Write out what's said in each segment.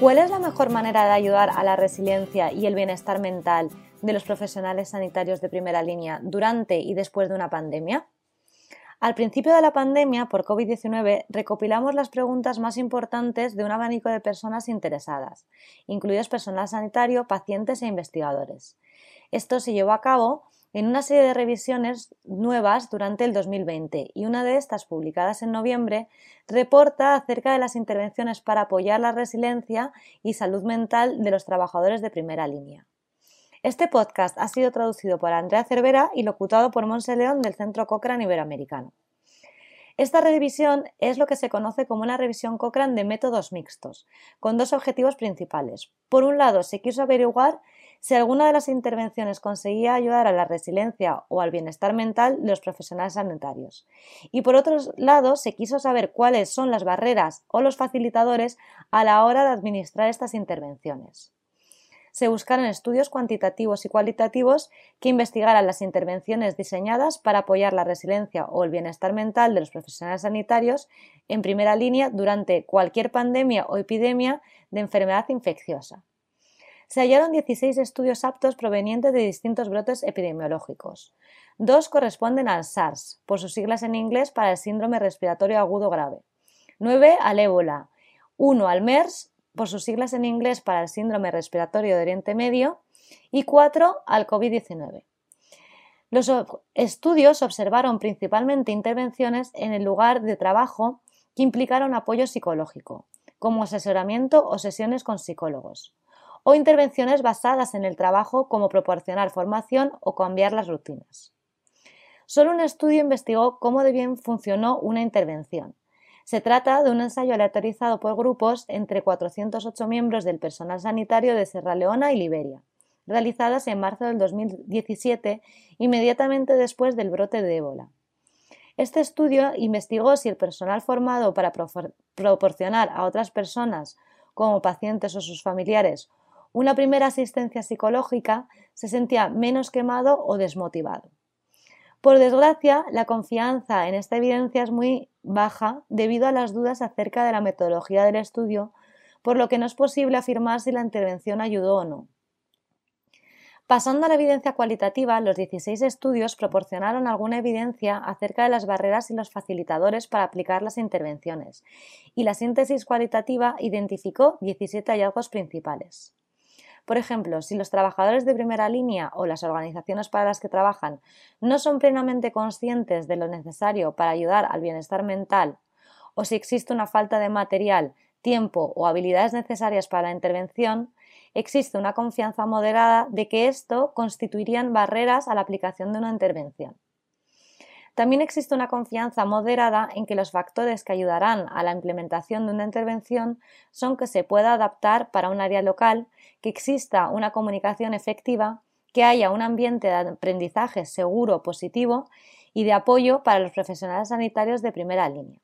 ¿Cuál es la mejor manera de ayudar a la resiliencia y el bienestar mental de los profesionales sanitarios de primera línea durante y después de una pandemia? Al principio de la pandemia por COVID-19 recopilamos las preguntas más importantes de un abanico de personas interesadas, incluidos personal sanitario, pacientes e investigadores. Esto se llevó a cabo en una serie de revisiones nuevas durante el 2020 y una de estas, publicadas en noviembre, reporta acerca de las intervenciones para apoyar la resiliencia y salud mental de los trabajadores de primera línea. Este podcast ha sido traducido por Andrea Cervera y locutado por Monse León del Centro Cochrane Iberoamericano. Esta revisión es lo que se conoce como una revisión Cochrane de métodos mixtos, con dos objetivos principales. Por un lado, se quiso averiguar si alguna de las intervenciones conseguía ayudar a la resiliencia o al bienestar mental de los profesionales sanitarios. Y por otro lado, se quiso saber cuáles son las barreras o los facilitadores a la hora de administrar estas intervenciones. Se buscaron estudios cuantitativos y cualitativos que investigaran las intervenciones diseñadas para apoyar la resiliencia o el bienestar mental de los profesionales sanitarios en primera línea durante cualquier pandemia o epidemia de enfermedad infecciosa se hallaron 16 estudios aptos provenientes de distintos brotes epidemiológicos. Dos corresponden al SARS, por sus siglas en inglés para el síndrome respiratorio agudo grave. Nueve al ébola. Uno al MERS, por sus siglas en inglés para el síndrome respiratorio de Oriente Medio. Y cuatro al COVID-19. Los estudios observaron principalmente intervenciones en el lugar de trabajo que implicaron apoyo psicológico, como asesoramiento o sesiones con psicólogos o intervenciones basadas en el trabajo como proporcionar formación o cambiar las rutinas. Solo un estudio investigó cómo de bien funcionó una intervención. Se trata de un ensayo aleatorizado por grupos entre 408 miembros del personal sanitario de Sierra Leona y Liberia, realizadas en marzo del 2017, inmediatamente después del brote de ébola. Este estudio investigó si el personal formado para proporcionar a otras personas, como pacientes o sus familiares, una primera asistencia psicológica se sentía menos quemado o desmotivado. Por desgracia, la confianza en esta evidencia es muy baja debido a las dudas acerca de la metodología del estudio, por lo que no es posible afirmar si la intervención ayudó o no. Pasando a la evidencia cualitativa, los 16 estudios proporcionaron alguna evidencia acerca de las barreras y los facilitadores para aplicar las intervenciones, y la síntesis cualitativa identificó 17 hallazgos principales. Por ejemplo, si los trabajadores de primera línea o las organizaciones para las que trabajan no son plenamente conscientes de lo necesario para ayudar al bienestar mental, o si existe una falta de material, tiempo o habilidades necesarias para la intervención, existe una confianza moderada de que esto constituirían barreras a la aplicación de una intervención. También existe una confianza moderada en que los factores que ayudarán a la implementación de una intervención son que se pueda adaptar para un área local, que exista una comunicación efectiva, que haya un ambiente de aprendizaje seguro, positivo y de apoyo para los profesionales sanitarios de primera línea.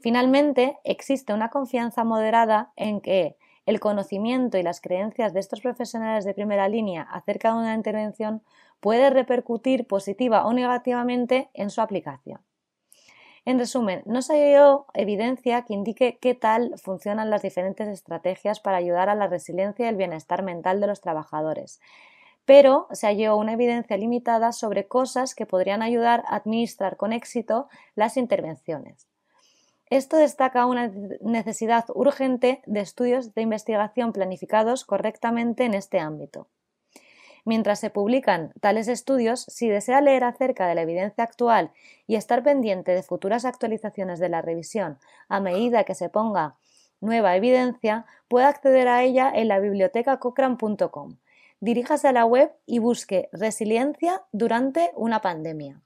Finalmente, existe una confianza moderada en que el conocimiento y las creencias de estos profesionales de primera línea acerca de una intervención puede repercutir positiva o negativamente en su aplicación. En resumen, no se halló evidencia que indique qué tal funcionan las diferentes estrategias para ayudar a la resiliencia y el bienestar mental de los trabajadores, pero se halló una evidencia limitada sobre cosas que podrían ayudar a administrar con éxito las intervenciones. Esto destaca una necesidad urgente de estudios de investigación planificados correctamente en este ámbito. Mientras se publican tales estudios, si desea leer acerca de la evidencia actual y estar pendiente de futuras actualizaciones de la revisión a medida que se ponga nueva evidencia, puede acceder a ella en la biblioteca cochrane.com. Diríjase a la web y busque resiliencia durante una pandemia.